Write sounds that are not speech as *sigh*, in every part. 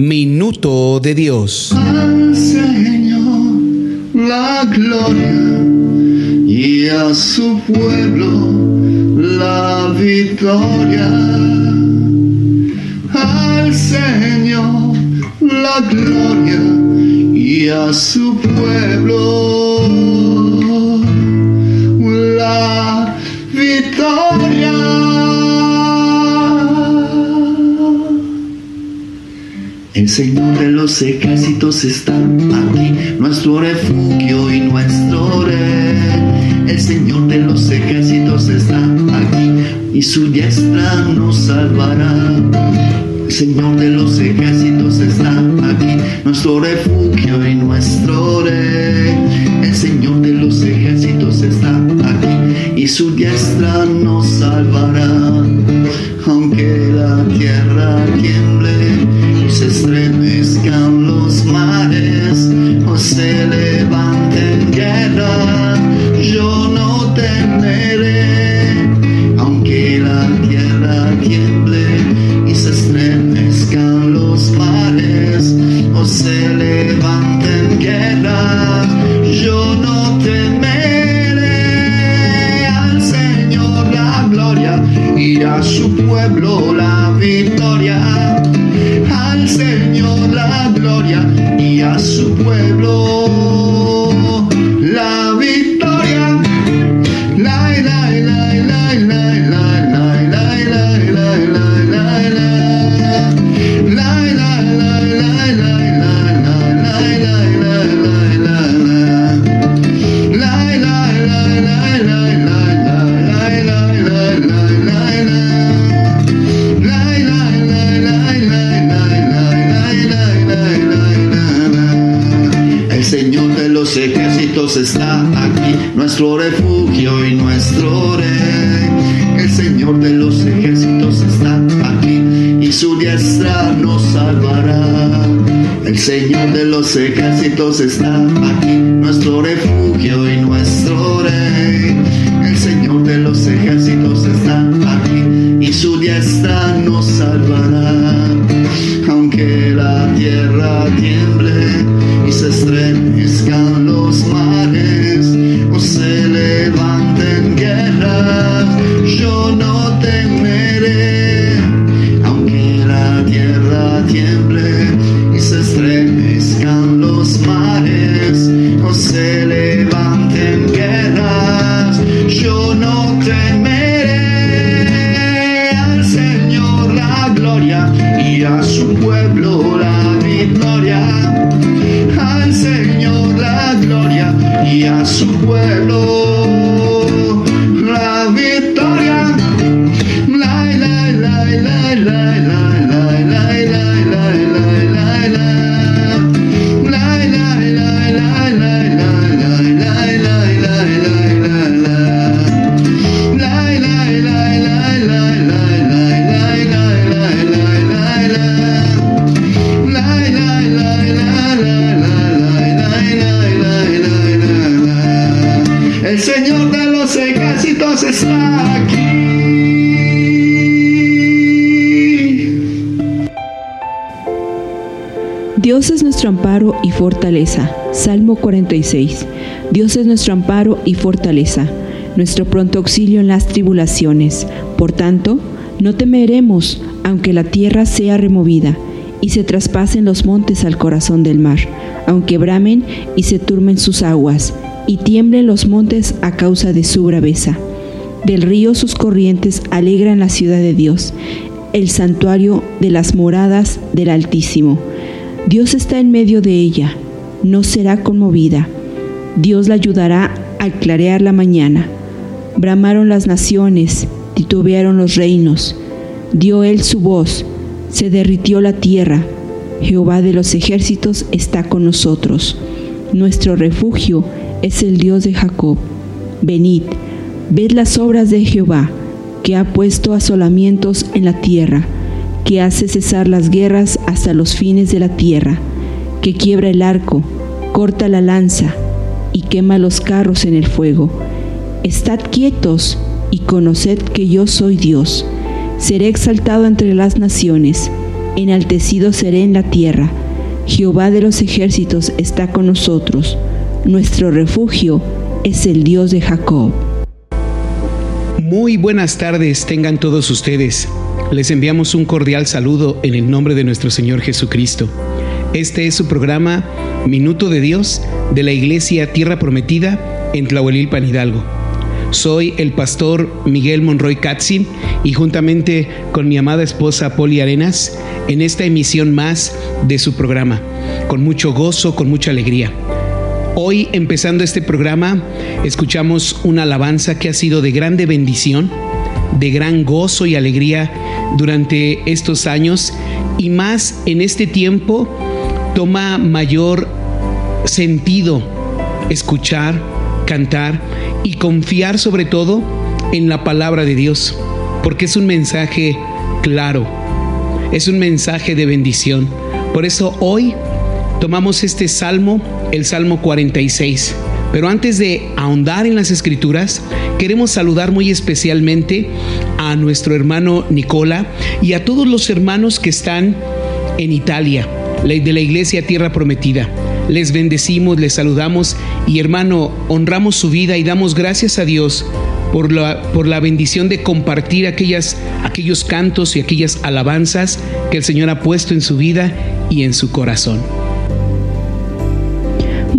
Minuto de Dios. al Señor la gloria y a su pueblo la victoria. Al Señor la gloria y a su pueblo El Señor de los ejércitos está aquí, nuestro refugio y nuestro rey. El Señor de los ejércitos está aquí y su diestra nos salvará. El Señor de los ejércitos está aquí, nuestro refugio y nuestro rey. El Señor de los ejércitos está aquí y su diestra nos salvará. Aunque la tierra tiemble se estremezcan los mares o se levanten guerra, yo no temeré. Aunque la tierra tiemble y se estremezcan los mares o se levanten guerra, yo no temeré al Señor la gloria y a su pueblo la victoria. Ejércitos está aquí, y fortaleza. Salmo 46. Dios es nuestro amparo y fortaleza, nuestro pronto auxilio en las tribulaciones. Por tanto, no temeremos, aunque la tierra sea removida y se traspasen los montes al corazón del mar, aunque bramen y se turmen sus aguas, y tiemblen los montes a causa de su braveza. Del río sus corrientes alegran la ciudad de Dios, el santuario de las moradas del Altísimo. Dios está en medio de ella, no será conmovida. Dios la ayudará al clarear la mañana. Bramaron las naciones, titubearon los reinos. Dio él su voz, se derritió la tierra. Jehová de los ejércitos está con nosotros. Nuestro refugio es el Dios de Jacob. Venid, ved las obras de Jehová, que ha puesto asolamientos en la tierra, que hace cesar las guerras hasta los fines de la tierra, que quiebra el arco, corta la lanza y quema los carros en el fuego. Estad quietos y conoced que yo soy Dios. Seré exaltado entre las naciones, enaltecido seré en la tierra. Jehová de los ejércitos está con nosotros. Nuestro refugio es el Dios de Jacob. Muy buenas tardes tengan todos ustedes. Les enviamos un cordial saludo en el nombre de nuestro Señor Jesucristo. Este es su programa Minuto de Dios de la Iglesia Tierra Prometida en Tlahuelilpan Hidalgo. Soy el pastor Miguel Monroy Katzin y juntamente con mi amada esposa Poli Arenas en esta emisión más de su programa, con mucho gozo, con mucha alegría. Hoy, empezando este programa, escuchamos una alabanza que ha sido de grande bendición, de gran gozo y alegría durante estos años y más en este tiempo toma mayor sentido escuchar, cantar y confiar sobre todo en la palabra de Dios, porque es un mensaje claro, es un mensaje de bendición. Por eso hoy tomamos este salmo, el Salmo 46. Pero antes de ahondar en las escrituras, queremos saludar muy especialmente a nuestro hermano Nicola y a todos los hermanos que están en Italia, de la Iglesia Tierra Prometida. Les bendecimos, les saludamos y hermano, honramos su vida y damos gracias a Dios por la, por la bendición de compartir aquellas, aquellos cantos y aquellas alabanzas que el Señor ha puesto en su vida y en su corazón.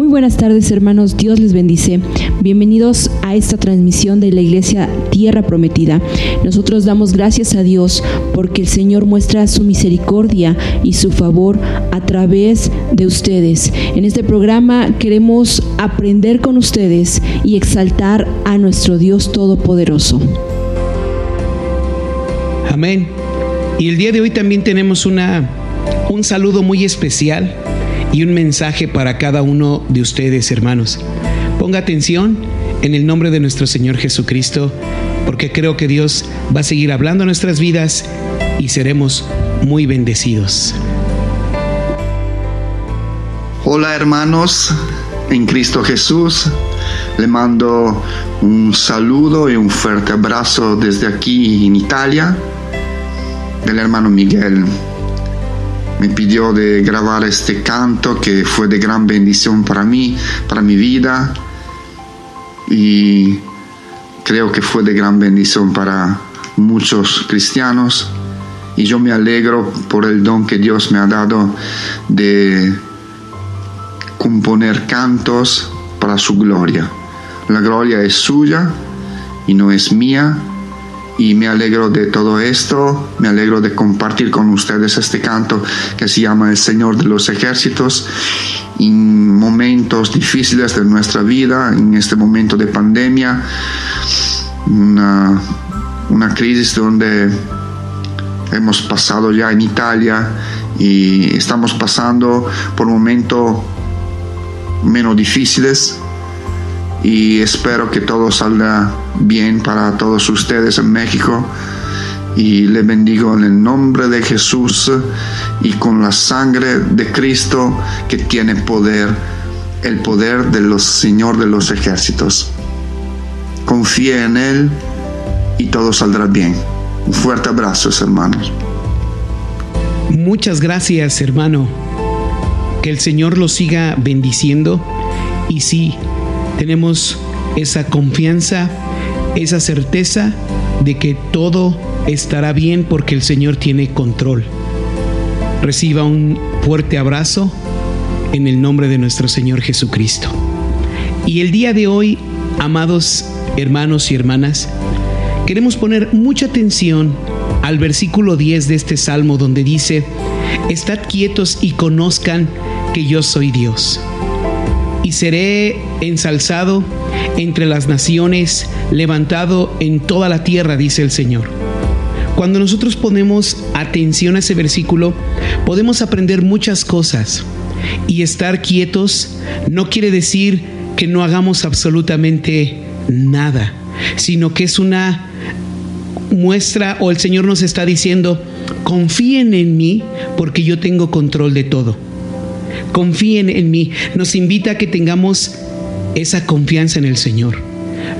Buenas tardes hermanos, Dios les bendice. Bienvenidos a esta transmisión de la Iglesia Tierra Prometida. Nosotros damos gracias a Dios porque el Señor muestra su misericordia y su favor a través de ustedes. En este programa queremos aprender con ustedes y exaltar a nuestro Dios Todopoderoso. Amén. Y el día de hoy también tenemos una, un saludo muy especial y un mensaje para cada uno de ustedes, hermanos. Ponga atención en el nombre de nuestro Señor Jesucristo, porque creo que Dios va a seguir hablando nuestras vidas y seremos muy bendecidos. Hola hermanos en Cristo Jesús. Le mando un saludo y un fuerte abrazo desde aquí en Italia del hermano Miguel. Me pidió de grabar este canto que fue de gran bendición para mí, para mi vida y creo que fue de gran bendición para muchos cristianos y yo me alegro por el don que Dios me ha dado de componer cantos para su gloria. La gloria es suya y no es mía. Y me alegro de todo esto, me alegro de compartir con ustedes este canto que se llama El Señor de los Ejércitos. En momentos difíciles de nuestra vida, en este momento de pandemia, una, una crisis donde hemos pasado ya en Italia y estamos pasando por un momento menos difíciles y espero que todo salga bien para todos ustedes en México y le bendigo en el nombre de Jesús y con la sangre de Cristo que tiene poder, el poder de los Señor de los ejércitos. Confíe en Él y todo saldrá bien. Un fuerte abrazo, hermanos. Muchas gracias, hermano. Que el Señor lo siga bendiciendo. Y sí, tenemos esa confianza, esa certeza de que todo estará bien porque el Señor tiene control. Reciba un fuerte abrazo en el nombre de nuestro Señor Jesucristo. Y el día de hoy, amados hermanos y hermanas, queremos poner mucha atención al versículo 10 de este salmo donde dice, Estad quietos y conozcan que yo soy Dios. Y seré ensalzado entre las naciones, levantado en toda la tierra, dice el Señor. Cuando nosotros ponemos atención a ese versículo, podemos aprender muchas cosas. Y estar quietos no quiere decir que no hagamos absolutamente nada, sino que es una muestra o el Señor nos está diciendo, confíen en mí porque yo tengo control de todo. Confíen en mí. Nos invita a que tengamos esa confianza en el Señor.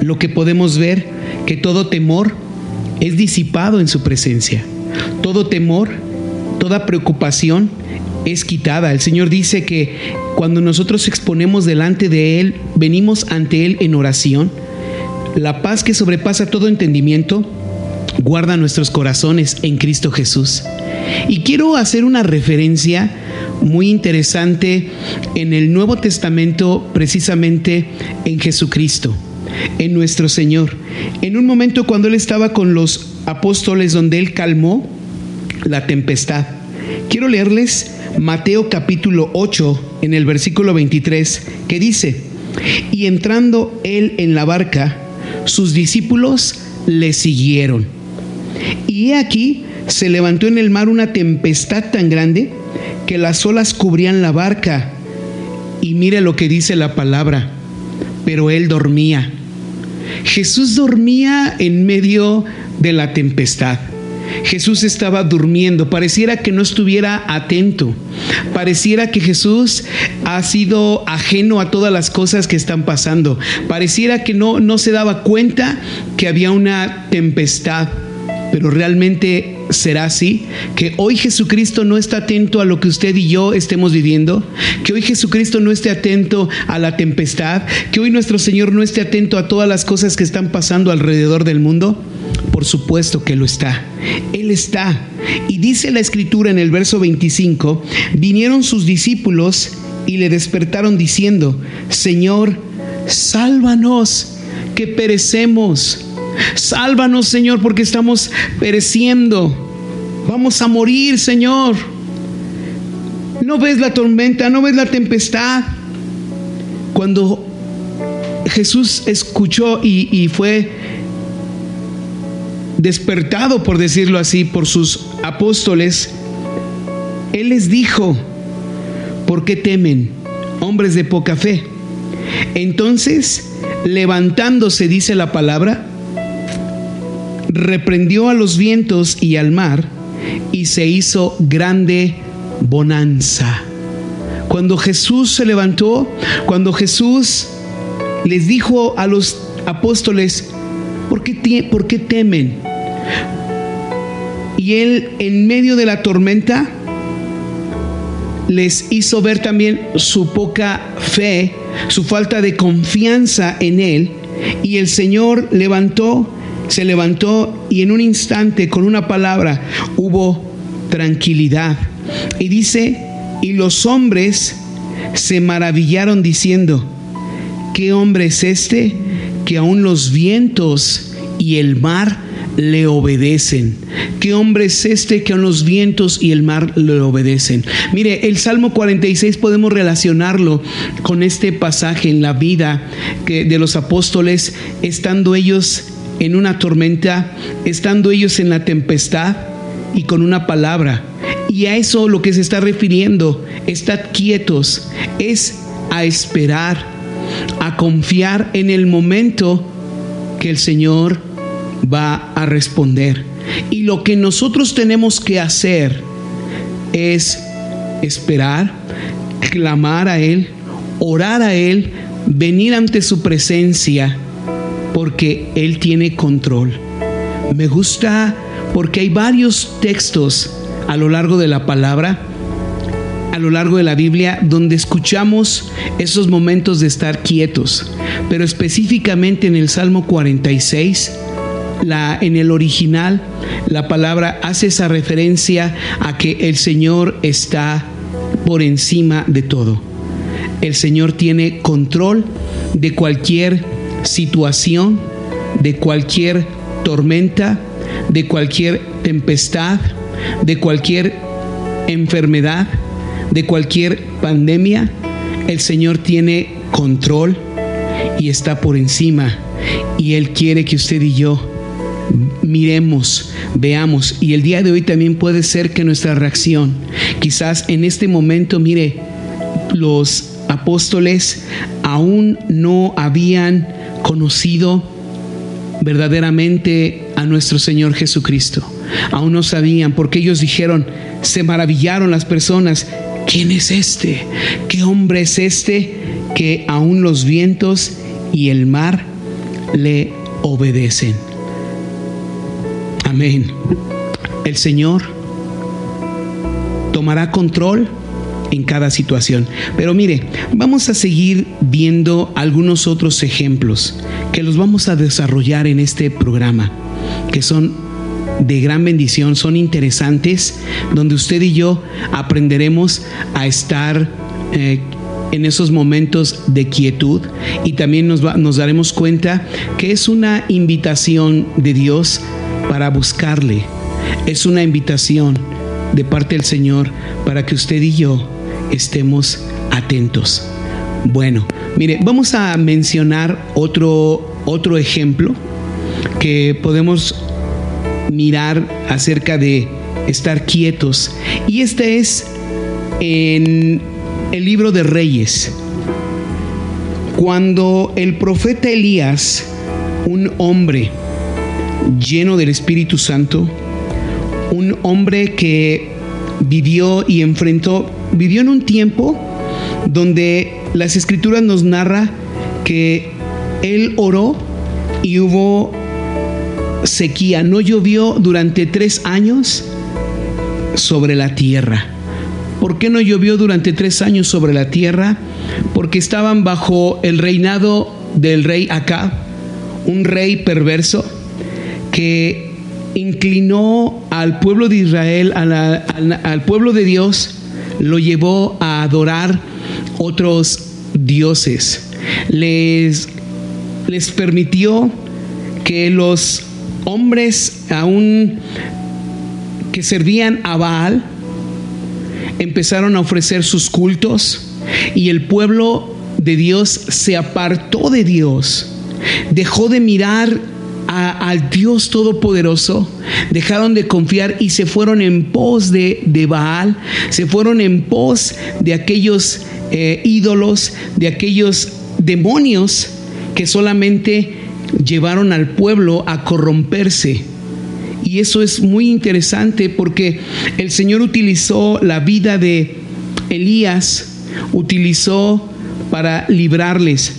Lo que podemos ver, que todo temor es disipado en su presencia. Todo temor, toda preocupación es quitada. El Señor dice que cuando nosotros exponemos delante de Él, venimos ante Él en oración, la paz que sobrepasa todo entendimiento, guarda nuestros corazones en Cristo Jesús. Y quiero hacer una referencia muy interesante en el Nuevo Testamento, precisamente en Jesucristo, en nuestro Señor. En un momento cuando Él estaba con los apóstoles, donde Él calmó la tempestad. Quiero leerles Mateo capítulo 8 en el versículo 23, que dice, y entrando Él en la barca, sus discípulos le siguieron. Y he aquí se levantó en el mar una tempestad tan grande que las olas cubrían la barca. Y mire lo que dice la palabra, pero él dormía. Jesús dormía en medio de la tempestad. Jesús estaba durmiendo, pareciera que no estuviera atento, pareciera que Jesús ha sido ajeno a todas las cosas que están pasando, pareciera que no, no se daba cuenta que había una tempestad, pero realmente será así, que hoy Jesucristo no está atento a lo que usted y yo estemos viviendo, que hoy Jesucristo no esté atento a la tempestad, que hoy nuestro Señor no esté atento a todas las cosas que están pasando alrededor del mundo. Por supuesto que lo está. Él está. Y dice la escritura en el verso 25, vinieron sus discípulos y le despertaron diciendo, Señor, sálvanos, que perecemos. Sálvanos, Señor, porque estamos pereciendo. Vamos a morir, Señor. ¿No ves la tormenta? ¿No ves la tempestad? Cuando Jesús escuchó y, fue despertado, por decirlo así, por sus apóstoles, Él les dijo, ¿por qué temen, hombres de poca fe? Entonces, levantándose, dice la palabra, reprendió a los vientos y al mar y se hizo grande bonanza. Cuando Jesús se levantó, cuando Jesús les dijo a los apóstoles, ¿por qué, temen? Y él en medio de la tormenta les hizo ver también su poca fe, su falta de confianza en él. Y el Señor levantó se levantó y en un instante con una palabra hubo tranquilidad. Y dice, y los hombres se maravillaron diciendo, ¿qué hombre es este que aún los vientos y el mar le obedecen. ¿Qué hombre es este que aún los vientos y el mar le obedecen? Mire, el Salmo 46 podemos relacionarlo con este pasaje en la vida de los apóstoles, estando ellos en una tormenta, estando ellos en la tempestad y con una palabra. Y a eso lo que se está refiriendo, estad quietos, es a esperar, a confiar en el momento que el Señor va a responder. Y lo que nosotros tenemos que hacer es esperar, clamar a Él, orar a Él, venir ante su presencia porque Él tiene control. Me gusta porque hay varios textos a lo largo de la palabra, a lo largo de la Biblia, donde escuchamos esos momentos de estar quietos. Pero específicamente en el Salmo 46, la, en el original, la palabra hace esa referencia a que el Señor está por encima de todo. El Señor tiene control de cualquier situación, de cualquier tormenta, de cualquier tempestad, de cualquier enfermedad, de cualquier pandemia, el Señor tiene control y está por encima. Y Él quiere que usted y yo miremos, veamos. Y el día de hoy también puede ser que nuestra reacción, quizás en este momento, mire, los apóstoles aún no habían conocido verdaderamente a nuestro Señor Jesucristo. Aún no sabían, porque ellos dijeron, se maravillaron las personas, ¿quién es este? ¿Qué hombre es este que aún los vientos y el mar le obedecen? Amén. El Señor tomará control en cada situación. Pero mire, vamos a seguir viendo algunos otros ejemplos que los vamos a desarrollar en este programa, que son de gran bendición, son interesantes, donde usted y yo aprenderemos a estar eh, en esos momentos de quietud y también nos, va- nos daremos cuenta que es una invitación de Dios para buscarle, es una invitación de parte del Señor para que usted y yo estemos atentos. Bueno, mire, vamos a mencionar otro, otro ejemplo que podemos mirar acerca de estar quietos. Y este es en el libro de Reyes. Cuando el profeta Elías, un hombre lleno del Espíritu Santo, un hombre que vivió y enfrentó, vivió en un tiempo donde las escrituras nos narra que él oró y hubo sequía, no llovió durante tres años sobre la tierra. ¿Por qué no llovió durante tres años sobre la tierra? Porque estaban bajo el reinado del rey Acab, un rey perverso que inclinó al pueblo de Israel, al, al pueblo de Dios, lo llevó a adorar otros dioses. Les, les permitió que los hombres aún que servían a Baal empezaron a ofrecer sus cultos y el pueblo de Dios se apartó de Dios, dejó de mirar al Dios Todopoderoso, dejaron de confiar y se fueron en pos de, de Baal, se fueron en pos de aquellos eh, ídolos, de aquellos demonios que solamente llevaron al pueblo a corromperse. Y eso es muy interesante porque el Señor utilizó la vida de Elías, utilizó para librarles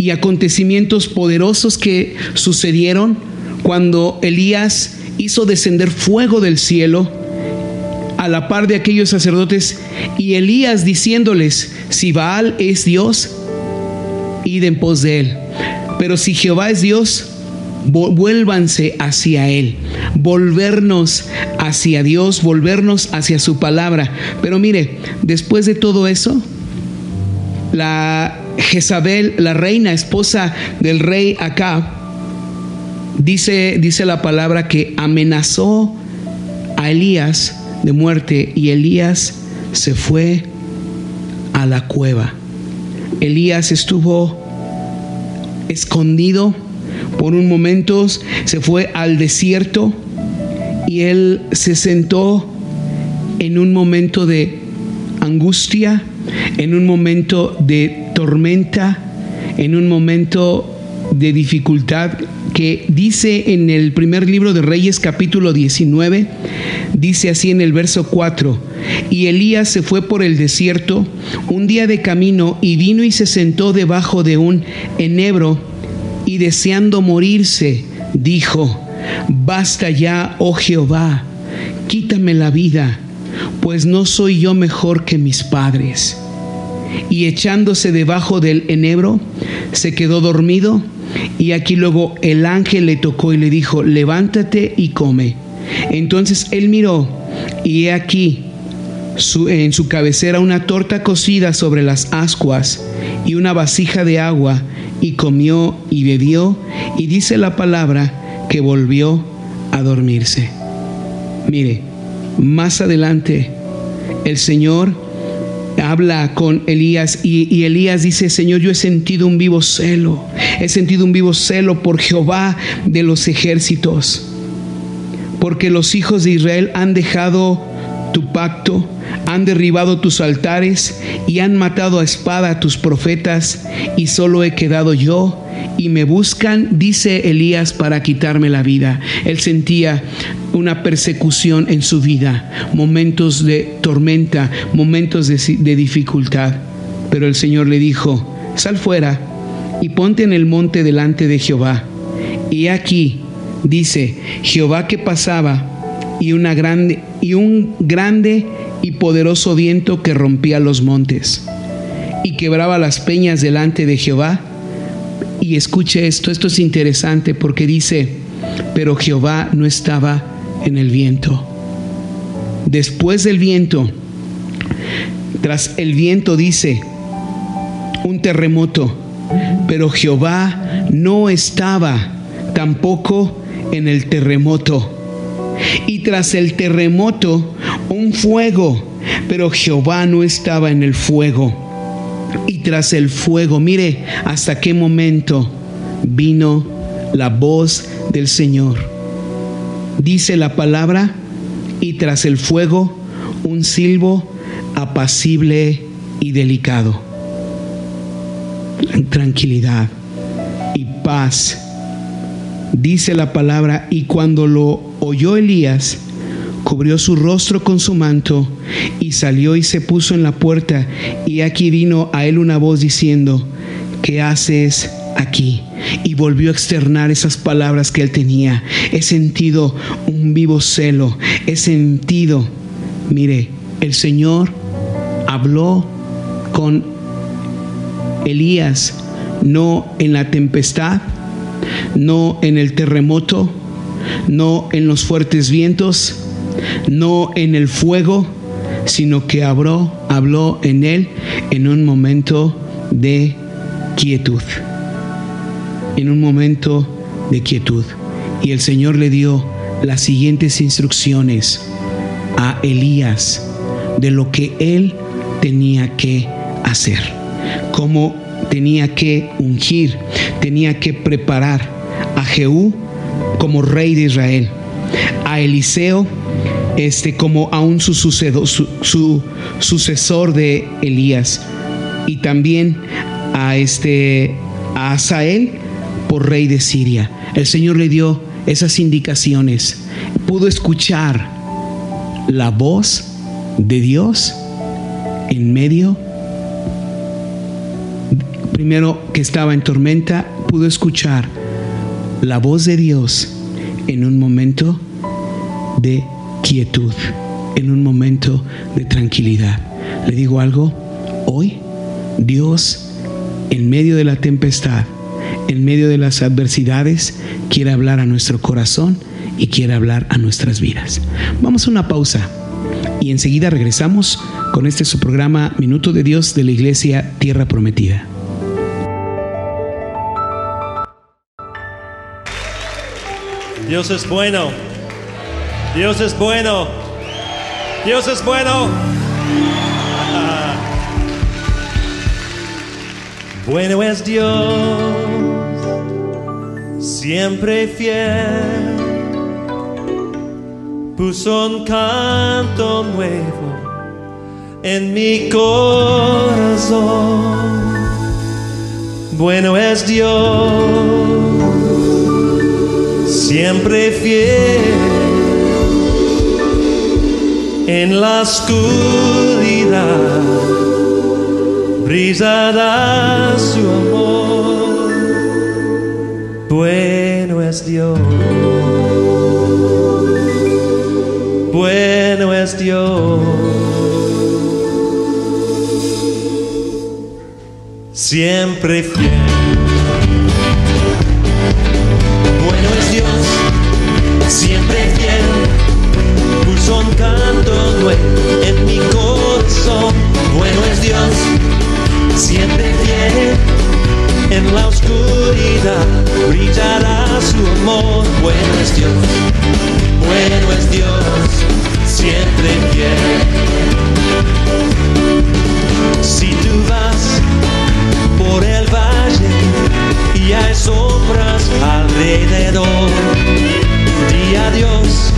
y acontecimientos poderosos que sucedieron cuando Elías hizo descender fuego del cielo a la par de aquellos sacerdotes y Elías diciéndoles, si Baal es Dios, id en pos de él. Pero si Jehová es Dios, vuélvanse hacia Él, volvernos hacia Dios, volvernos hacia su palabra. Pero mire, después de todo eso, la Jezabel, la reina, esposa del rey Acab, dice, dice la palabra que amenazó a Elías de muerte y Elías se fue a la cueva. Elías estuvo escondido por un momento, se fue al desierto y él se sentó en un momento de angustia, en un momento de tormenta, en un momento de dificultad que dice en el primer libro de Reyes capítulo 19, dice así en el verso 4, y Elías se fue por el desierto un día de camino y vino y se sentó debajo de un enebro y deseando morirse, dijo, basta ya, oh Jehová, quítame la vida, pues no soy yo mejor que mis padres. Y echándose debajo del enebro, se quedó dormido, y aquí luego el ángel le tocó y le dijo, levántate y come. Entonces él miró, y he aquí, en su cabecera una torta cocida sobre las ascuas y una vasija de agua, y comió y bebió, y dice la palabra que volvió a dormirse. Mire, más adelante el Señor habla con Elías y, Elías dice, Señor, yo he sentido un vivo celo, he sentido un vivo celo por Jehová de los ejércitos. porque los hijos de Israel han dejado tu pacto, han derribado tus altares y han matado a espada a tus profetas, y solo he quedado yo, y me buscan, dice Elías, para quitarme la vida. Él sentía una persecución en su vida, momentos de tormenta, momentos de, dificultad. Pero el Señor le dijo, sal fuera y ponte en el monte delante de Jehová. Y aquí dice, Jehová que pasaba y una grande y un grande y poderoso viento que rompía los montes y quebraba las peñas delante de Jehová. Y escuche esto, esto es interesante porque dice, pero Jehová no estaba en el viento. Después del viento, tras el viento dice, un terremoto, pero Jehová no estaba tampoco en el terremoto. Y tras el terremoto, un fuego, pero Jehová no estaba en el fuego. Y tras el fuego, mire hasta qué momento vino la voz del Señor. Dice la palabra, y tras el fuego, un silbo apacible y delicado. Tranquilidad y paz. Dice la palabra, y cuando lo oyó Elías, cubrió su rostro con su manto y salió y se puso en la puerta y aquí vino a él una voz diciendo, ¿qué haces aquí? Y volvió a externar esas palabras que él tenía. He sentido un vivo celo, he sentido, mire, el Señor habló con Elías, no en la tempestad, no en el terremoto, no en los fuertes vientos, no en el fuego, sino que habló, habló en él en un momento de quietud. En un momento de quietud. Y el Señor le dio las siguientes instrucciones a Elías de lo que él tenía que hacer, cómo tenía que ungir, tenía que preparar a Jehú como rey de Israel, a Eliseo este, como su, sucedo, su, su sucesor de Elías, y también a, este, a Asael por rey de Siria. El Señor le dio esas indicaciones. Pudo escuchar la voz de Dios en medio, primero que estaba en tormenta, pudo escuchar la voz de Dios en un momento de quietud, en un momento de tranquilidad. Le digo algo, hoy Dios en medio de la tempestad, en medio de las adversidades, quiere hablar a nuestro corazón y quiere hablar a nuestras vidas. Vamos a una pausa y enseguida regresamos con este su programa Minuto de Dios de la Iglesia Tierra Prometida. Dios es bueno. Dios es bueno. Dios es bueno. *laughs* Bueno es Dios, siempre fiel. Puso un canto nuevo en mi corazón. Bueno es Dios siempre fiel. En la oscuridad brillará su amor. Bueno es Dios. Bueno es Dios. Siempre fiel. Dios, siempre fiel. Puso un canto nuevo en mi corazón. Bueno es Dios, siempre fiel. En la oscuridad brillará su amor. Bueno es Dios, bueno es Dios, siempre fiel. Si tú vas por el valle y hay sombras alrededor. Di adiós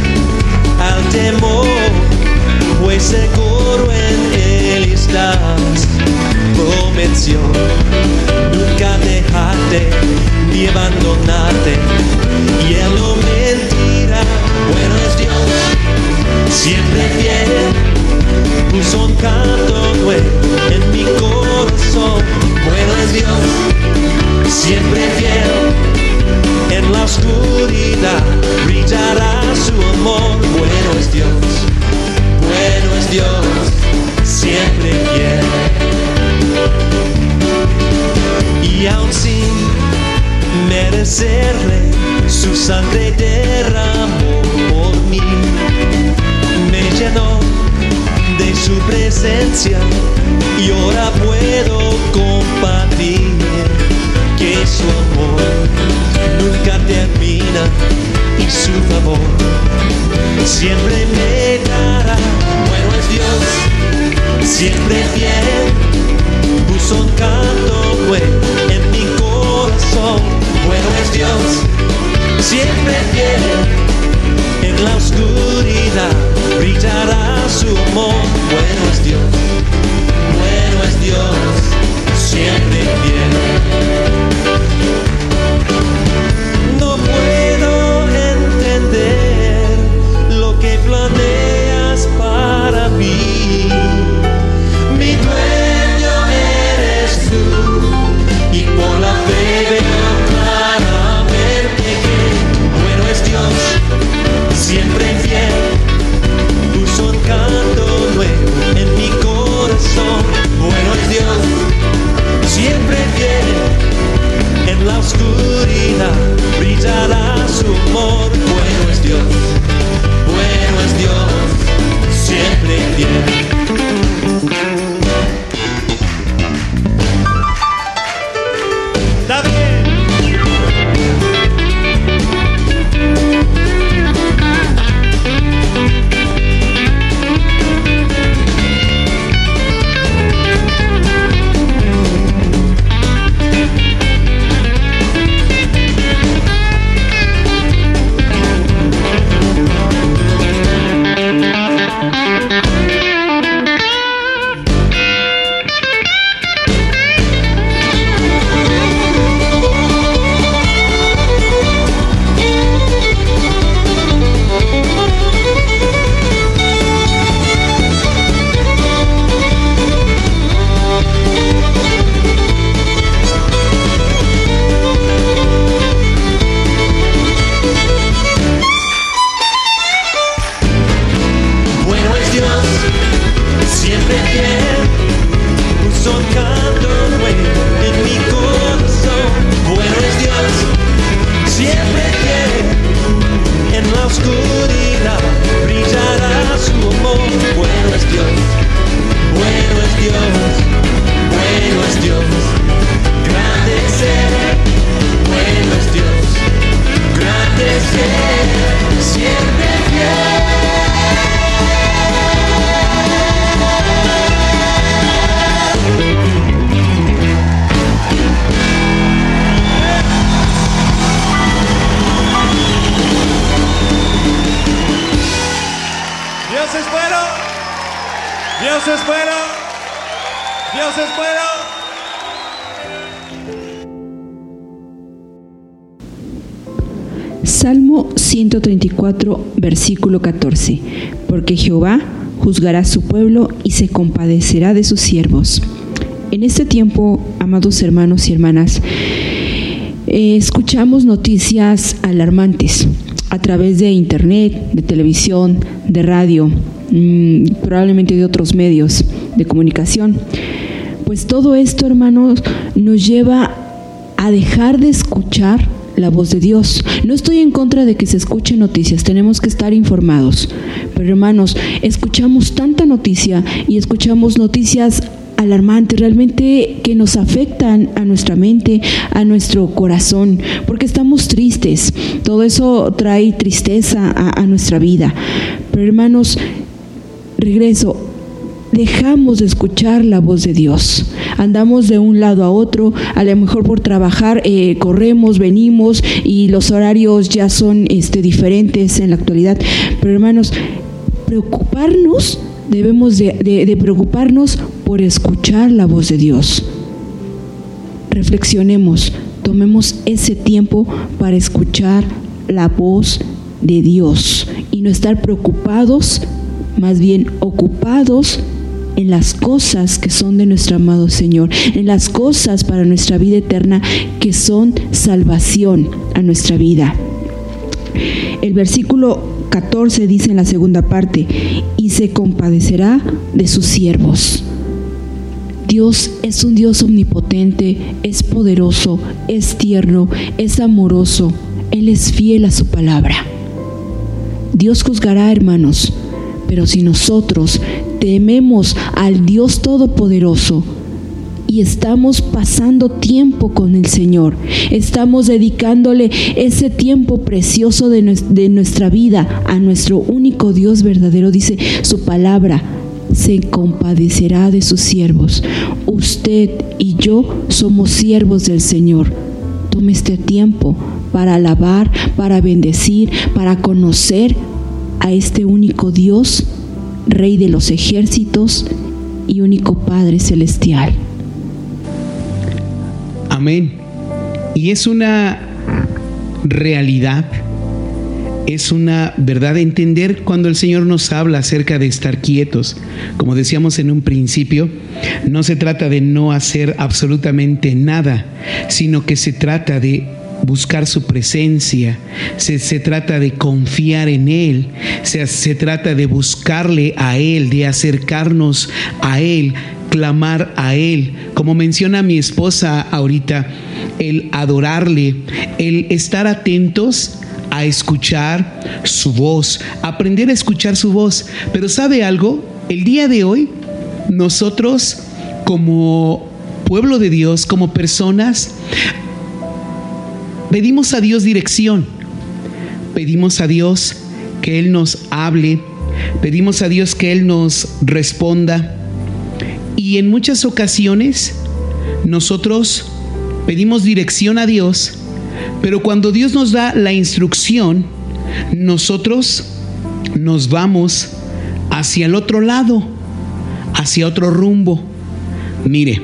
al temor, pues seguro en él estás. Prometió nunca dejarte ni abandonarte, y él no mentirá. Bueno es Dios, siempre fiel puso un canto nuevo en mi corazón. Bueno es Dios, siempre fiel. En la oscuridad brillará su amor. Bueno es Dios, bueno es Dios, siempre fiel. Y aun sin merecerle, su sangre derramó por mí. Me llenó de su presencia y ahora puedo compartir que su amor nunca termina y su favor siempre me dará. Bueno es Dios, siempre fiel, puso un canto nuevo en mi corazón. Bueno es Dios, siempre fiel en la oscuridad brillará su amor. Bueno es Dios, bueno es Dios, Dios es bueno. Dios es bueno. Dios es bueno. Salmo 134, versículo 14. Porque Jehová juzgará a su pueblo y se compadecerá de sus siervos. En este tiempo, amados hermanos y hermanas, eh, escuchamos noticias alarmantes a través de internet, de televisión, de radio, mm, probablemente de otros medios de comunicación. Pues todo esto, hermanos, nos lleva a dejar de escuchar la voz de Dios. No estoy en contra de que se escuchen noticias, tenemos que estar informados. Pero hermanos, escuchamos tanta noticia y escuchamos noticias alarmantes, realmente que nos afectan a nuestra mente, a nuestro corazón, porque estamos tristes. Todo eso trae tristeza a, nuestra vida. Pero hermanos, regreso, dejamos de escuchar la voz de Dios. Andamos de un lado a otro, a lo mejor por trabajar eh, corremos, venimos y los horarios ya son este, diferentes en la actualidad. Pero hermanos, preocuparnos, debemos de, preocuparnos por escuchar la voz de Dios. reflexionemos, tomemos ese tiempo para escuchar la voz de Dios y no estar preocupados, más bien ocupados en las cosas que son de nuestro amado Señor, en las cosas para nuestra vida eterna que son salvación a nuestra vida. El versículo 14 dice en la segunda parte, y se compadecerá de sus siervos. Dios es un Dios omnipotente, es poderoso, es tierno, es amoroso, Él es fiel a su palabra. Dios juzgará, hermanos, pero si nosotros tememos al Dios Todopoderoso y estamos pasando tiempo con el Señor, estamos dedicándole ese tiempo precioso de, de nuestra vida a nuestro único Dios verdadero, dice su palabra, se compadecerá de sus siervos. Usted y yo somos siervos del Señor. Tome este tiempo para alabar, para bendecir, para conocer a este único Dios, Rey de los ejércitos y único Padre celestial. Amén. Y es una realidad, es una verdad entender cuando el Señor nos habla acerca de estar quietos. Como decíamos en un principio, no se trata de no hacer absolutamente nada, sino que se trata de buscar su presencia, se, se trata de confiar en Él, se, se trata de buscarle a Él, de acercarnos a Él, clamar a Él. Como menciona mi esposa ahorita, el adorarle, el estar atentos a escuchar su voz, aprender a escuchar su voz. Pero ¿sabe algo? El día de hoy, nosotros como pueblo de Dios, como personas, pedimos a Dios dirección, pedimos a Dios que Él nos hable, pedimos a Dios que Él nos responda. Y en muchas ocasiones nosotros pedimos dirección a Dios, pero cuando Dios nos da la instrucción, nosotros nos vamos hacia el otro lado, hacia otro rumbo. Mire,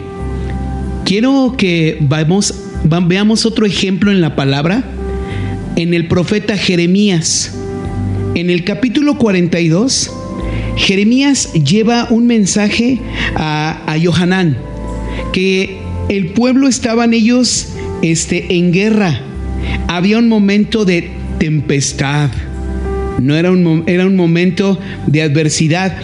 quiero que vamos, va- veamos otro ejemplo en la palabra, en el profeta Jeremías. En el capítulo 42, Jeremías lleva un mensaje a, a Johanán, que el pueblo estaban ellos este, en guerra. Había un momento de tempestad. No era un, era un momento de adversidad.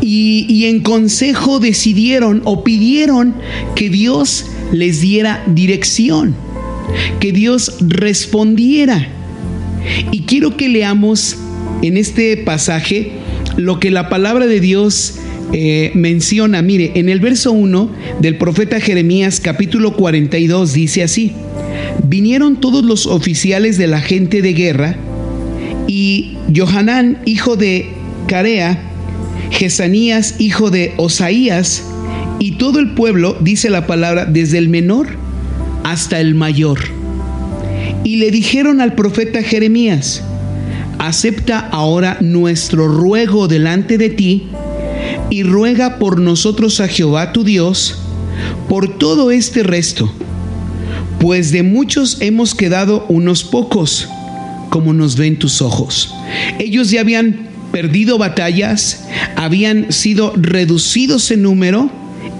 Y, y en consejo decidieron o pidieron que Dios les diera dirección, que Dios respondiera. Y quiero que leamos en este pasaje lo que la palabra de Dios eh, menciona. Mire, en el verso 1 del profeta Jeremías capítulo 42 dice así, vinieron todos los oficiales de la gente de guerra y Johanán, hijo de Carea, Jesanías, hijo de Osaías, y todo el pueblo, dice la palabra, desde el menor hasta el mayor. Y le dijeron al profeta Jeremías, acepta ahora nuestro ruego delante de ti y ruega por nosotros a Jehová tu Dios por todo este resto, pues de muchos hemos quedado unos pocos, como nos ven tus ojos. Ellos ya habían perdido batallas, habían sido reducidos en número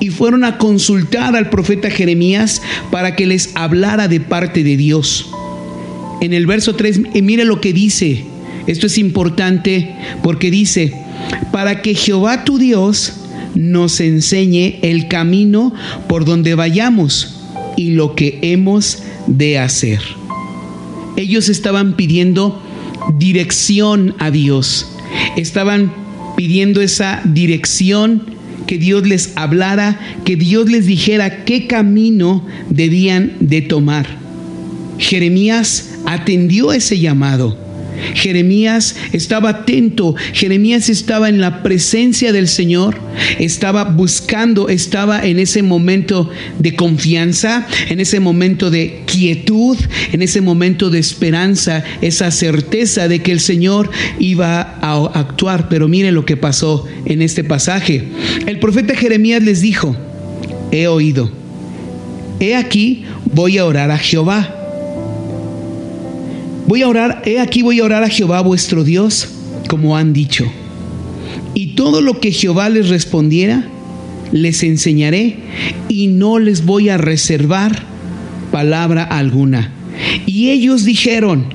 y fueron a consultar al profeta Jeremías para que les hablara de parte de Dios. En el verso 3, y mire lo que dice. Esto es importante porque dice, para que Jehová tu Dios nos enseñe el camino por donde vayamos y lo que hemos de hacer. Ellos estaban pidiendo dirección a Dios. Estaban pidiendo esa dirección que Dios les hablara, que Dios les dijera qué camino debían de tomar. Jeremías atendió ese llamado. Jeremías estaba atento, Jeremías estaba en la presencia del Señor, estaba buscando, estaba en ese momento de confianza, en ese momento de quietud, en ese momento de esperanza, esa certeza de que el Señor iba a actuar. Pero mire lo que pasó en este pasaje. El profeta Jeremías les dijo, he oído, he aquí, voy a orar a Jehová. Voy a orar, he aquí voy a orar a Jehová vuestro Dios, como han dicho. Y todo lo que Jehová les respondiera, les enseñaré y no les voy a reservar palabra alguna. Y ellos dijeron,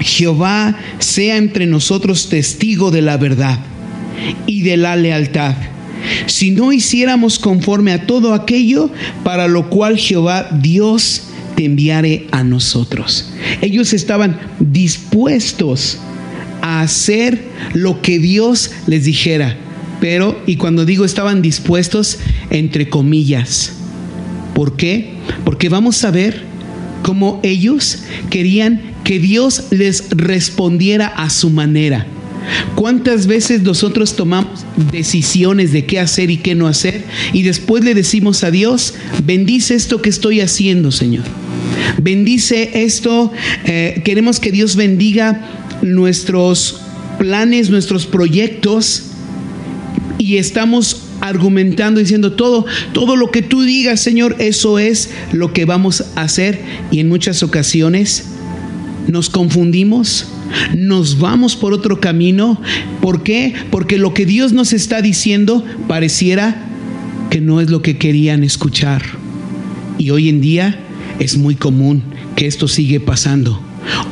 Jehová sea entre nosotros testigo de la verdad y de la lealtad. Si no hiciéramos conforme a todo aquello para lo cual Jehová Dios te a nosotros. Ellos estaban dispuestos a hacer lo que Dios les dijera. Pero, y cuando digo estaban dispuestos, entre comillas. ¿Por qué? Porque vamos a ver cómo ellos querían que Dios les respondiera a su manera. ¿Cuántas veces nosotros tomamos decisiones de qué hacer y qué no hacer y después le decimos a Dios, bendice esto que estoy haciendo, Señor? Bendice esto, eh, queremos que Dios bendiga nuestros planes, nuestros proyectos. Y estamos argumentando diciendo todo todo lo que tú digas, Señor, eso es lo que vamos a hacer. Y en muchas ocasiones nos confundimos, nos vamos por otro camino. ¿Por qué? Porque lo que Dios nos está diciendo pareciera que no es lo que querían escuchar. Y hoy en día es muy común que esto sigue pasando.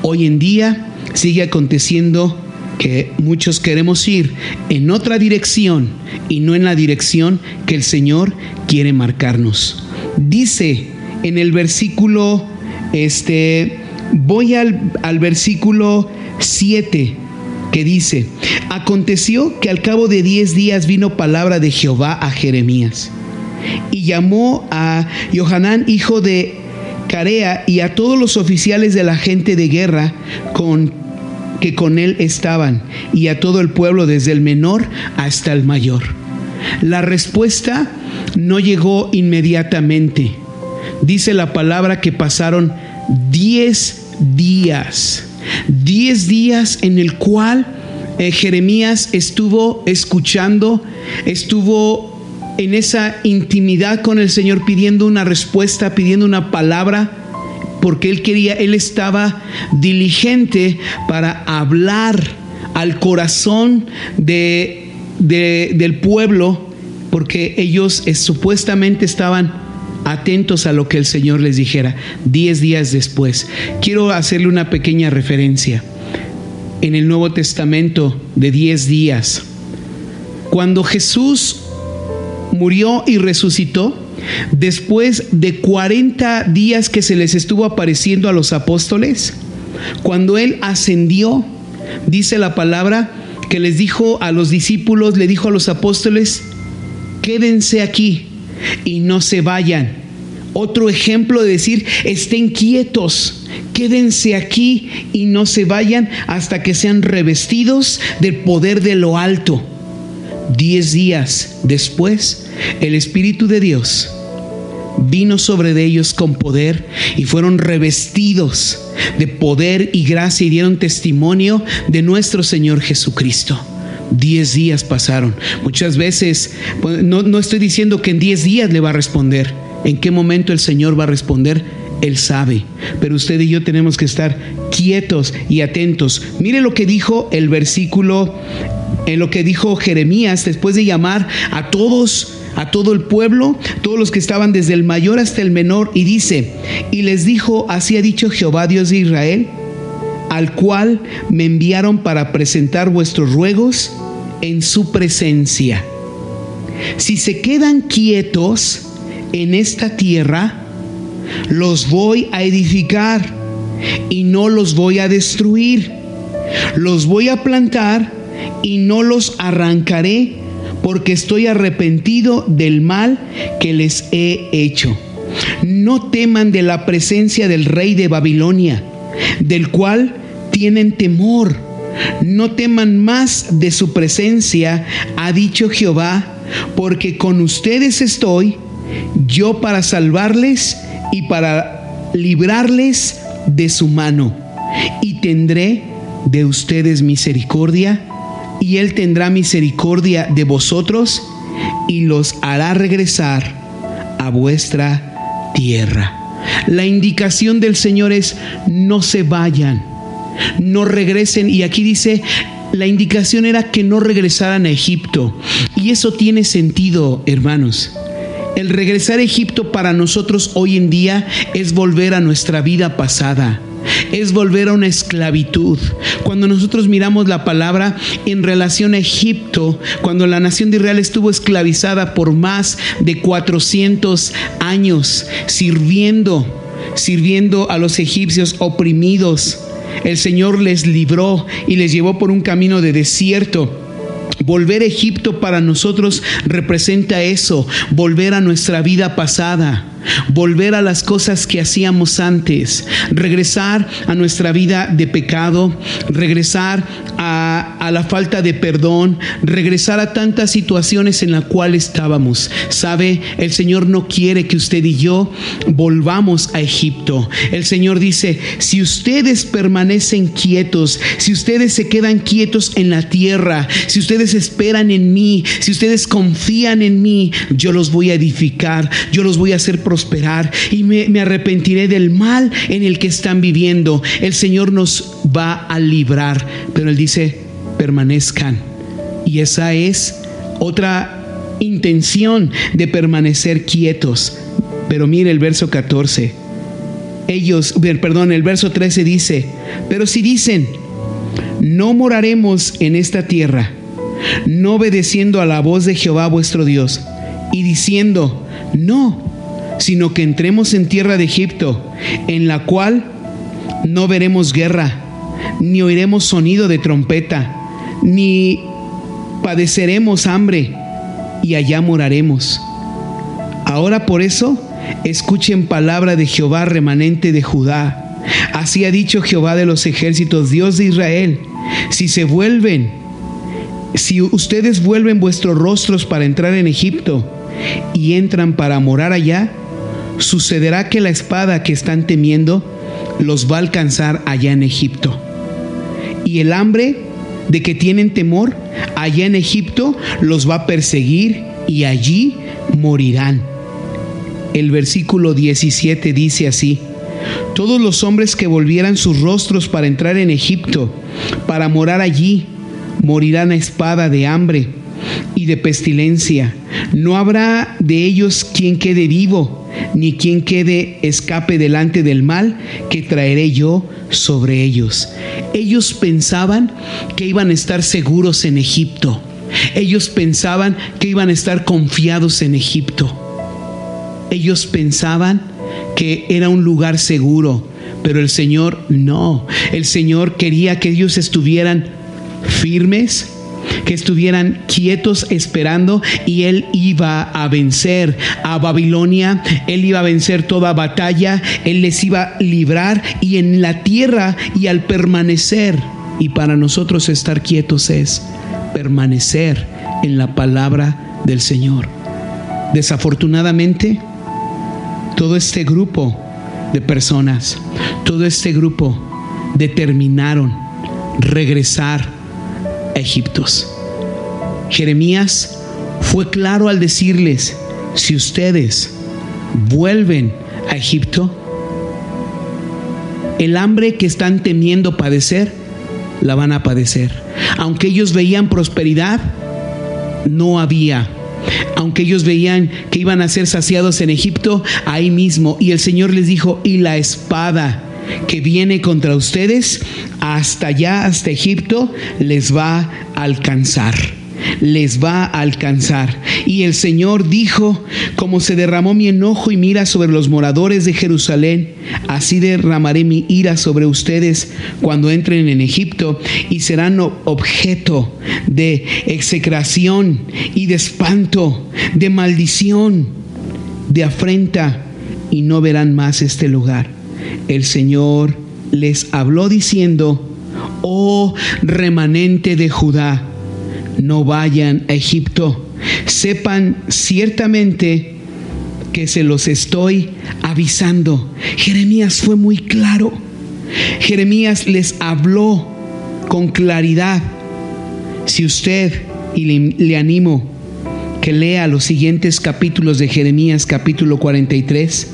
Hoy en día sigue aconteciendo que muchos queremos ir en otra dirección y no en la dirección que el Señor quiere marcarnos. Dice en el versículo, este, voy al, al versículo 7 que dice, aconteció que al cabo de diez días vino palabra de Jehová a Jeremías y llamó a Johanán, hijo de Carea, y a todos los oficiales de la gente de guerra con que con él estaban, y a todo el pueblo, desde el menor hasta el mayor. La respuesta no llegó inmediatamente. Dice la palabra que pasaron diez días, diez días en el cual eh, Jeremías estuvo escuchando, estuvo en esa intimidad con el Señor pidiendo una respuesta, pidiendo una palabra, porque él quería, él estaba diligente para hablar al corazón de, de- del pueblo, porque ellos eh, supuestamente estaban atentos a lo que el Señor les dijera. Diez días después, quiero hacerle una pequeña referencia. En el Nuevo Testamento de diez días, cuando Jesús murió y resucitó, después de 40 días que se les estuvo apareciendo a los apóstoles, cuando Él ascendió, dice la palabra que les dijo a los discípulos, le dijo a los apóstoles, quédense aquí y no se vayan. Otro ejemplo de decir, estén quietos, quédense aquí y no se vayan hasta que sean revestidos del poder de lo alto. Diez días después, el Espíritu de Dios vino sobre de ellos con poder y fueron revestidos de poder y gracia y dieron testimonio de nuestro Señor Jesucristo. Diez días pasaron. Muchas veces, pues, no, no estoy diciendo que en diez días le va a responder. ¿En qué momento el Señor va a responder? Él sabe. Pero usted y yo tenemos que estar quietos y atentos. Mire lo que dijo el versículo, en lo que dijo Jeremías después de llamar a todos a todo el pueblo, todos los que estaban desde el mayor hasta el menor, y dice, y les dijo, así ha dicho Jehová Dios de Israel, al cual me enviaron para presentar vuestros ruegos en su presencia. Si se quedan quietos en esta tierra, los voy a edificar y no los voy a destruir. Los voy a plantar y no los arrancaré porque estoy arrepentido del mal que les he hecho. No teman de la presencia del rey de Babilonia, del cual tienen temor. No teman más de su presencia, ha dicho Jehová, porque con ustedes estoy, yo para salvarles y para librarles de su mano. Y tendré de ustedes misericordia, y él tendrá misericordia de vosotros, y los hará regresar a vuestra tierra. La indicación del Señor es no se vayan, no regresen. Y aquí dice, la indicación era que no regresaran a Egipto. Y eso tiene sentido, hermanos. El regresar a Egipto para nosotros hoy en día es volver a nuestra vida pasada es volver a una esclavitud. Cuando nosotros miramos la palabra en relación a Egipto, cuando la nación de Israel estuvo esclavizada por más de 400 años, sirviendo, sirviendo a los egipcios oprimidos, el Señor les libró y les llevó por un camino de desierto. Volver a Egipto para nosotros representa eso, volver a nuestra vida pasada volver a las cosas que hacíamos antes, regresar a nuestra vida de pecado, regresar a, la falta de perdón, regresar a tantas situaciones en las cuales estábamos. Sabe, el Señor no quiere que usted y yo volvamos a Egipto. El Señor dice, si ustedes permanecen quietos, si ustedes se quedan quietos en la tierra, si ustedes esperan en mí, si ustedes confían en mí, yo los voy a edificar, yo los voy a hacer prosperar y me, me arrepentiré del mal en el que están viviendo. El Señor nos va a librar, pero Él dice, permanezcan. Y esa es otra intención de permanecer quietos. Pero mire el verso 14. Ellos, perdón, el verso 13 dice, pero si dicen, no moraremos en esta tierra, no obedeciendo a la voz de Jehová vuestro Dios, y diciendo, no, sino que entremos en tierra de Egipto, en la cual no veremos guerra, ni oiremos sonido de trompeta, ni padeceremos hambre, y allá moraremos. Ahora por eso, escuchen palabra de Jehová remanente de Judá. Así ha dicho Jehová de los ejércitos, Dios de Israel, si se vuelven, si ustedes vuelven vuestros rostros para entrar en Egipto y entran para morar allá, sucederá que la espada que están temiendo los va a alcanzar allá en Egipto. Y el hambre de que tienen temor allá en Egipto los va a perseguir y allí morirán. El versículo 17 dice así, todos los hombres que volvieran sus rostros para entrar en Egipto, para morar allí, morirán a espada de hambre y de pestilencia. No habrá de ellos quien quede vivo, ni quien quede escape delante del mal que traeré yo sobre ellos. Ellos pensaban que iban a estar seguros en Egipto. Ellos pensaban que iban a estar confiados en Egipto. Ellos pensaban que era un lugar seguro, pero el Señor no. El Señor quería que ellos estuvieran firmes, que estuvieran quietos esperando y Él iba a vencer a Babilonia, Él iba a vencer toda batalla, Él les iba a librar y en la tierra y al permanecer. Y para nosotros estar quietos es permanecer en la palabra del Señor. Desafortunadamente, todo este grupo de personas, todo este grupo determinaron regresar a Egipto. Jeremías fue claro al decirles, si ustedes vuelven a Egipto, el hambre que están temiendo padecer, la van a padecer. Aunque ellos veían prosperidad, no había. Aunque ellos veían que iban a ser saciados en Egipto, ahí mismo. Y el Señor les dijo, y la espada que viene contra ustedes, hasta allá, hasta Egipto, les va a alcanzar les va a alcanzar. Y el Señor dijo, como se derramó mi enojo y mira sobre los moradores de Jerusalén, así derramaré mi ira sobre ustedes cuando entren en Egipto y serán objeto de execración y de espanto, de maldición, de afrenta, y no verán más este lugar. El Señor les habló diciendo, oh remanente de Judá, no vayan a Egipto. Sepan ciertamente que se los estoy avisando. Jeremías fue muy claro. Jeremías les habló con claridad. Si usted, y le, le, animo que lea los siguientes capítulos de Jeremías capítulo 43,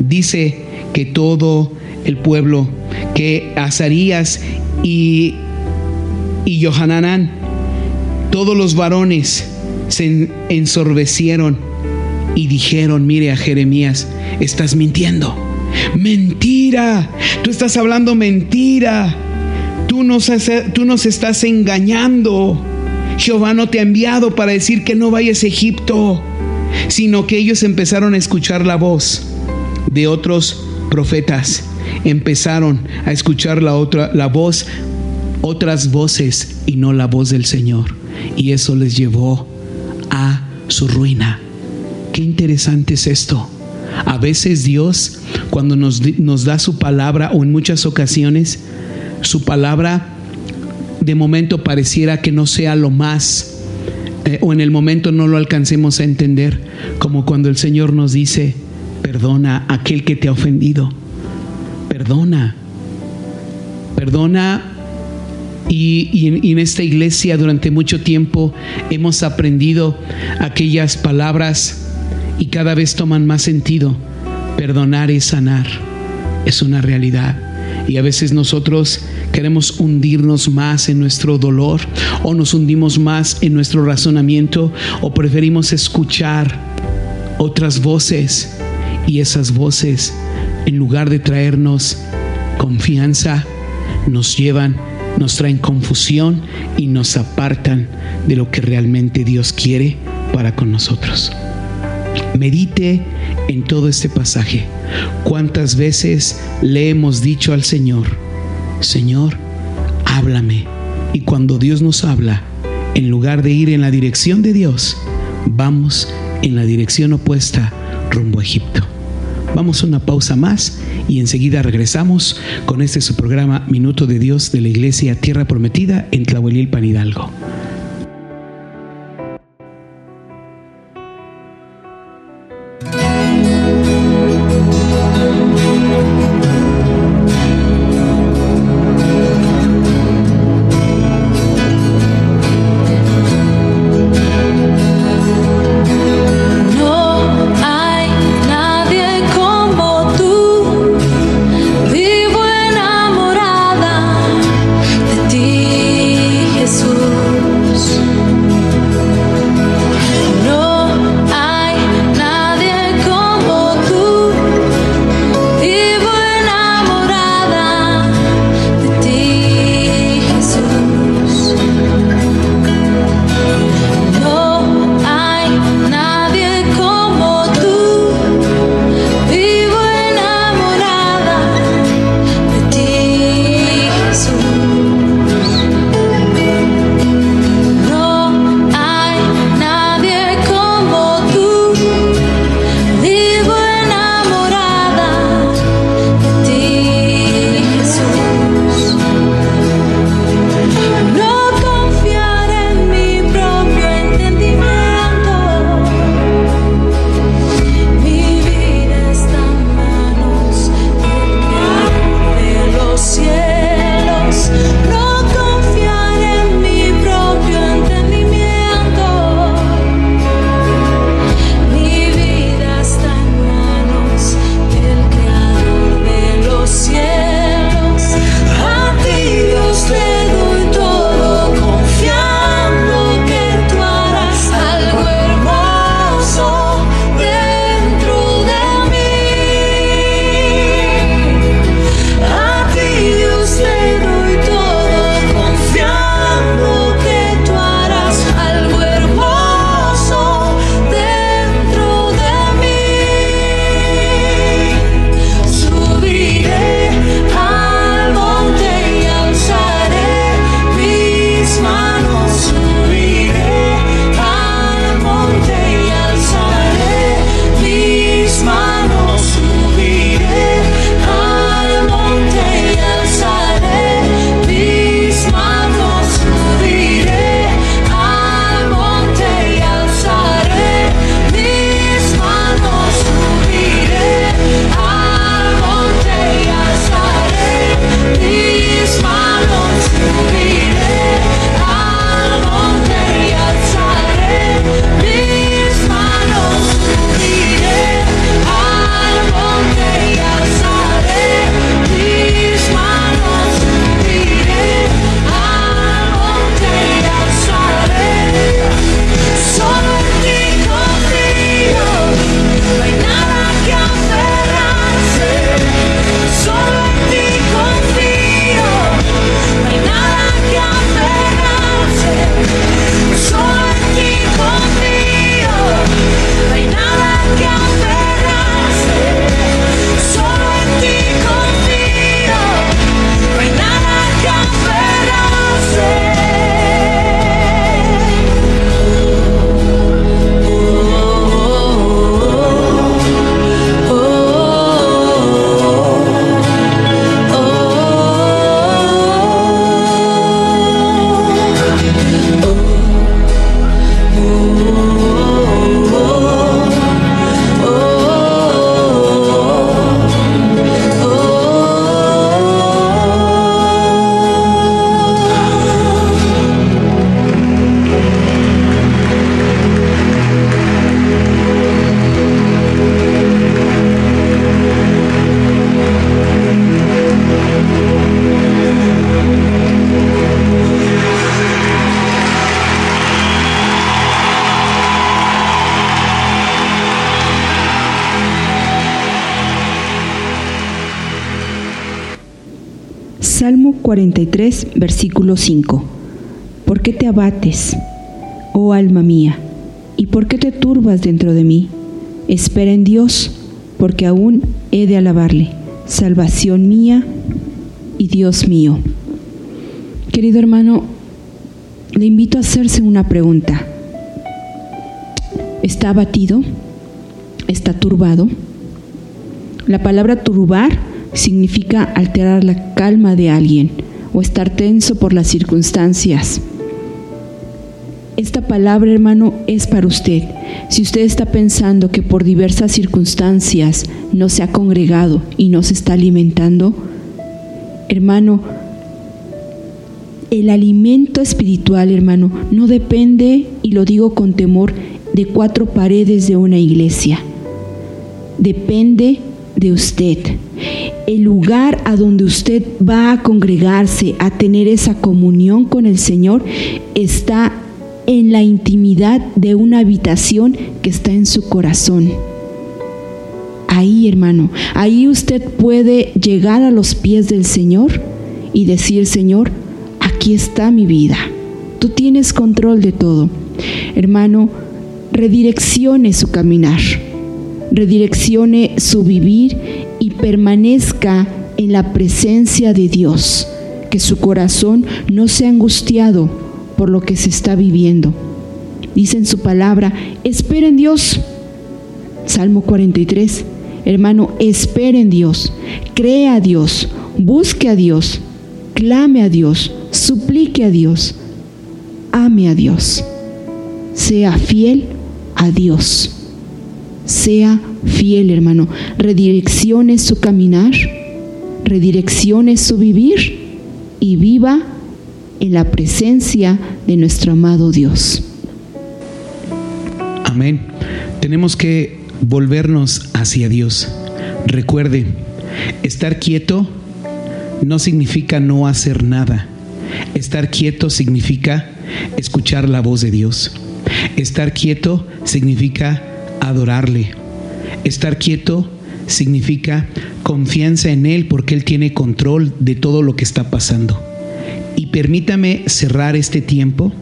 dice que todo el pueblo, que Azarías y, y todos los varones se en- ensorbecieron y dijeron, mire a Jeremías, estás mintiendo. Mentira, tú estás hablando mentira. Tú nos, tú nos estás engañando. Jehová no te ha enviado para decir que no vayas a Egipto, sino que ellos empezaron a escuchar la voz de otros profetas. Empezaron a escuchar la otra la voz otras voces y no la voz del Señor, y eso les llevó a su ruina. Qué interesante es esto. A veces Dios, cuando nos, nos da su palabra, o en muchas ocasiones, su palabra de momento pareciera que no sea lo más, eh, o en el momento no lo alcancemos a entender, como cuando el Señor nos dice, perdona a aquel que te ha ofendido, perdona, perdona y, y en, y en esta iglesia durante mucho tiempo hemos aprendido aquellas palabras y cada vez toman más sentido. Perdonar es sanar, es una realidad. Y a veces nosotros queremos hundirnos más en nuestro dolor o nos hundimos más en nuestro razonamiento o preferimos escuchar otras voces y esas voces en lugar de traernos confianza nos llevan, nos traen confusión y nos apartan de lo que realmente Dios quiere para con nosotros. Medite en todo este pasaje. ¿Cuántas veces le hemos dicho al Señor, Señor, háblame? Y cuando Dios nos habla, en lugar de ir en la dirección de Dios, vamos en la dirección opuesta rumbo a Egipto. Vamos a una pausa más y enseguida regresamos con este su programa Minuto de Dios de la Iglesia Tierra Prometida en Tlahuelilpan Hidalgo. 43, versículo 5. ¿Por qué te abates, oh alma mía? ¿Y por qué te turbas dentro de mí? Espera en Dios, porque aún he de alabarle, salvación mía y Dios mío. Querido hermano, le invito a hacerse una pregunta. ¿Está abatido? ¿Está turbado? La palabra turbar significa alterar la calma de alguien o estar tenso por las circunstancias. Esta palabra, hermano, es para usted. Si usted está pensando que por diversas circunstancias no se ha congregado y no se está alimentando, hermano, el alimento espiritual, hermano, no depende, y lo digo con temor, de cuatro paredes de una iglesia. Depende de usted. El lugar a donde usted va a congregarse, a tener esa comunión con el Señor, está en la intimidad de una habitación que está en su corazón. Ahí, hermano, ahí usted puede llegar a los pies del Señor y decir, Señor, aquí está mi vida. Tú tienes control de todo. Hermano, redireccione su caminar, redireccione su vivir permanezca en la presencia de Dios. Que su corazón no sea angustiado por lo que se está viviendo. Dice en su palabra, espera en Dios. Salmo 43. Hermano, espere en Dios, crea a Dios, busque a Dios, clame a Dios, suplique a Dios, ame a Dios, sea fiel a Dios, sea fiel hermano, redireccione su caminar, redireccione su vivir y viva en la presencia de nuestro amado Dios. Amén. Tenemos que volvernos hacia Dios. Recuerde, estar quieto no significa no hacer nada. Estar quieto significa escuchar la voz de Dios. Estar quieto significa adorarle. Estar quieto significa confianza en Él porque Él tiene control de todo lo que está pasando. Y permítame cerrar este tiempo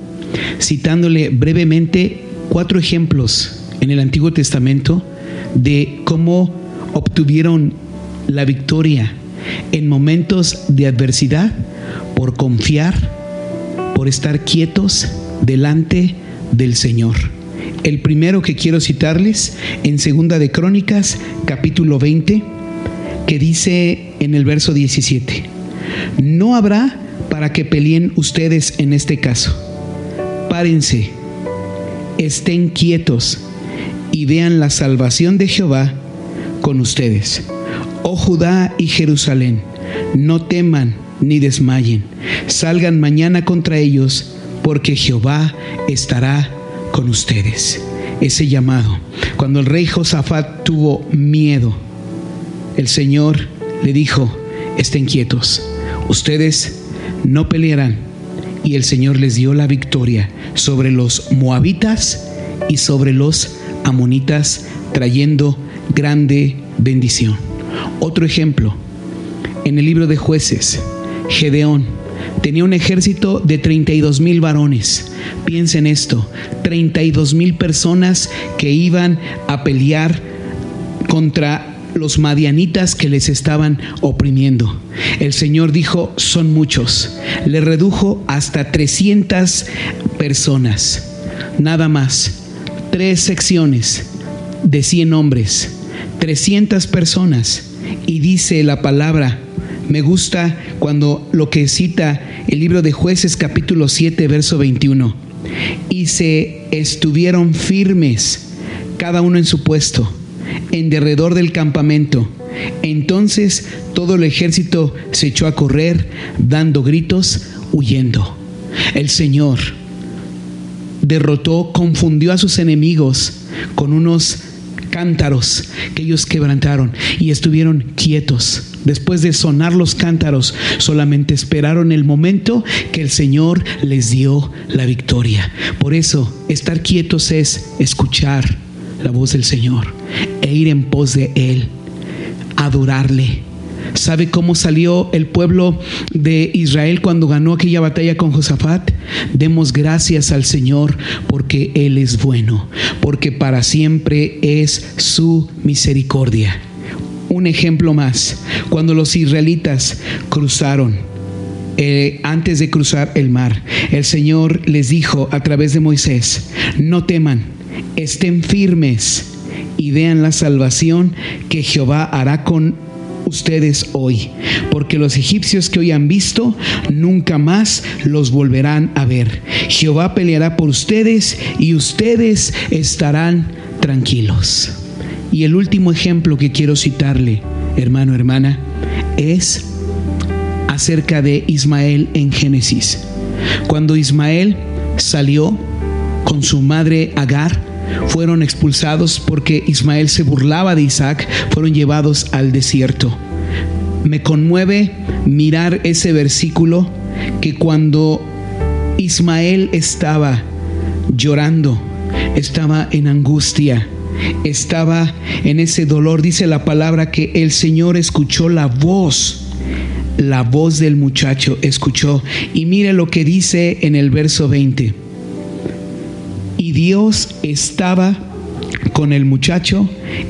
citándole brevemente cuatro ejemplos en el Antiguo Testamento de cómo obtuvieron la victoria en momentos de adversidad por confiar, por estar quietos delante del Señor. El primero que quiero citarles en Segunda de Crónicas, capítulo 20, que dice en el verso 17, no habrá para que peleen ustedes en este caso. Párense, estén quietos y vean la salvación de Jehová con ustedes. Oh Judá y Jerusalén, no teman ni desmayen. Salgan mañana contra ellos, porque Jehová estará con ustedes. Ese llamado. Cuando el rey Josafat tuvo miedo, el Señor le dijo, estén quietos. Ustedes no pelearán. Y el Señor les dio la victoria sobre los moabitas y sobre los amonitas, trayendo grande bendición. Otro ejemplo, en el libro de jueces, Gedeón tenía un ejército de 32 mil varones. Piensen esto, 32 mil personas que iban a pelear contra los madianitas que les estaban oprimiendo. El Señor dijo, son muchos. Le redujo hasta 300 personas. Nada más. Tres secciones de 100 hombres. 300 personas. Y dice la palabra, me gusta cuando lo que cita el libro de jueces capítulo 7, verso 21. Y se estuvieron firmes, cada uno en su puesto, en derredor del campamento. Entonces todo el ejército se echó a correr, dando gritos, huyendo. El Señor derrotó, confundió a sus enemigos con unos cántaros que ellos quebrantaron y estuvieron quietos. Después de sonar los cántaros, solamente esperaron el momento que el Señor les dio la victoria. Por eso, estar quietos es escuchar la voz del Señor e ir en pos de Él, adorarle, ¿Sabe cómo salió el pueblo de Israel cuando ganó aquella batalla con Josafat? Demos gracias al Señor porque Él es bueno, porque para siempre es su misericordia. Un ejemplo más, cuando los israelitas cruzaron, eh, antes de cruzar el mar, el Señor les dijo a través de Moisés, no teman, estén firmes y vean la salvación que Jehová hará con ustedes hoy, porque los egipcios que hoy han visto, nunca más los volverán a ver. Jehová peleará por ustedes y ustedes estarán tranquilos. Y el último ejemplo que quiero citarle, hermano, hermana, es acerca de Ismael en Génesis. Cuando Ismael salió con su madre Agar, fueron expulsados porque Ismael se burlaba de Isaac, fueron llevados al desierto. Me conmueve mirar ese versículo que cuando Ismael estaba llorando, estaba en angustia, estaba en ese dolor, dice la palabra que el Señor escuchó la voz la voz del muchacho escuchó. Y mire lo que dice en el verso 20. Y Dios estaba con el muchacho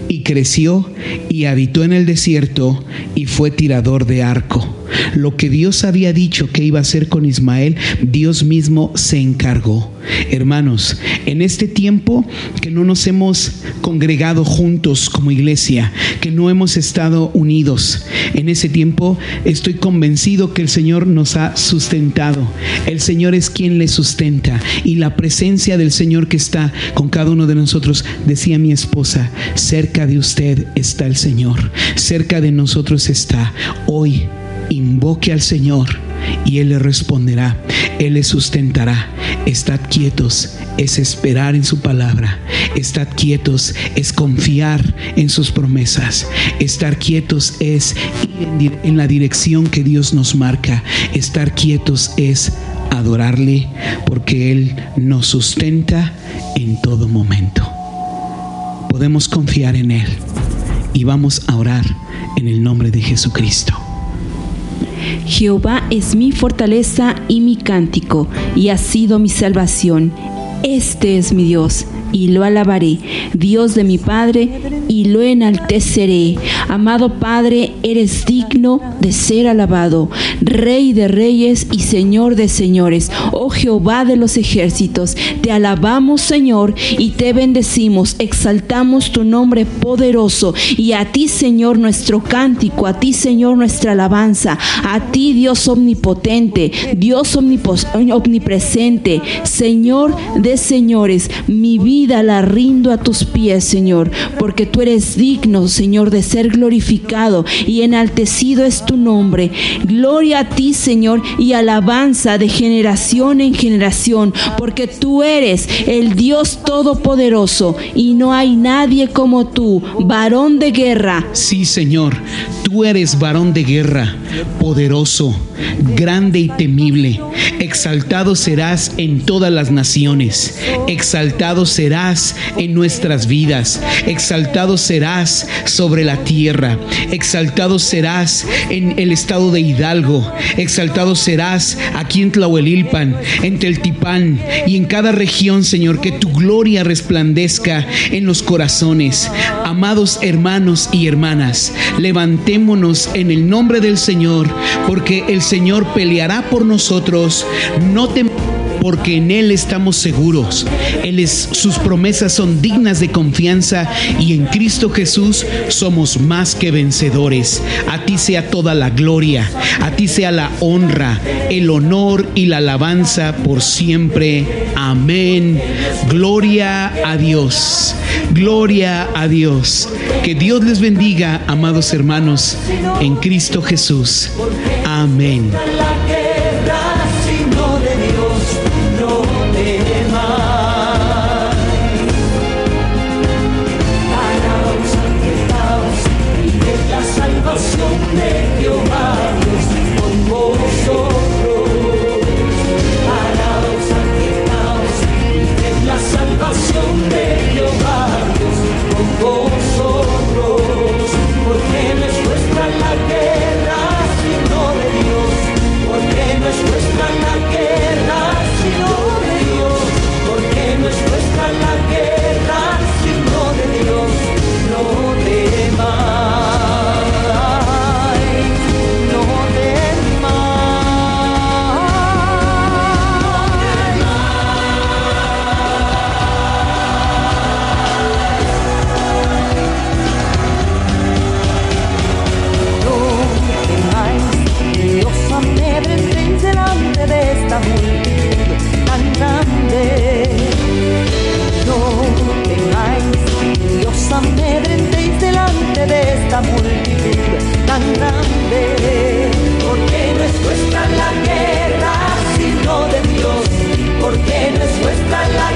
y creció y habitó en el desierto y fue tirador de arco. Lo que Dios había dicho que iba a hacer con Ismael, Dios mismo se encargó. Hermanos, en este tiempo que no nos hemos congregado juntos como iglesia, que no hemos estado unidos, en ese tiempo estoy convencido que el Señor nos ha sustentado. El Señor es quien le sustenta y la presencia del Señor que está con cada uno de nosotros, decía mi esposa, cerca de usted está el Señor, cerca de nosotros está hoy invoque al Señor y Él le responderá, Él le sustentará. Estad quietos, es esperar en su palabra. Estad quietos, es confiar en sus promesas. Estar quietos es ir en, la dirección que Dios nos marca. Estar quietos es adorarle porque Él nos sustenta en todo momento. Podemos confiar en Él y vamos a orar en el nombre de Jesucristo. Jehová es mi fortaleza y mi cántico, y ha sido mi salvación. Este es mi Dios, y lo alabaré, Dios de mi Padre, y lo enalteceré. Amado Padre, eres digno de ser alabado, Rey de reyes y Señor de señores. Oh Jehová de los ejércitos, te alabamos Señor y te bendecimos, exaltamos tu nombre poderoso, y a ti Señor nuestro cántico, a ti Señor nuestra alabanza, a ti Dios omnipotente, Dios omnipresente, Señor de señores, mi vida la rindo a tus pies, Señor, porque tú eres digno, Señor, de ser glorificado y enaltecido es tu nombre. Gloria a ti, Señor, y alabanza de generación en generación, porque tú eres el Dios todopoderoso y no hay nadie como tú, varón de guerra, Sí, Señor, tú eres varón de guerra, poderoso, grande y temible. Exaltado serás en todas las naciones. Exaltado serás en nuestras vidas. Exaltado serás sobre la tierra. Exaltado serás en el estado de Hidalgo. Exaltado serás aquí en Tlahuelilpan, en Teltipán y en cada región, Señor, que tu gloria resplandezca en los corazones. Amados hermanos y hermanas, en el nombre del Señor, porque el Señor peleará por nosotros. No tem- porque en Él estamos seguros. Él es, sus promesas son dignas de confianza y en Cristo Jesús somos más que vencedores. A ti sea toda la gloria, a ti sea la honra, el honor y la alabanza por siempre. Amén. Gloria a Dios. Gloria a Dios. Que Dios les bendiga, amados hermanos, en Cristo Jesús. Amén. Esta multitud tan grande. Porque no es nuestra la guerra, sino de Dios. Porque no es nuestra la guerra,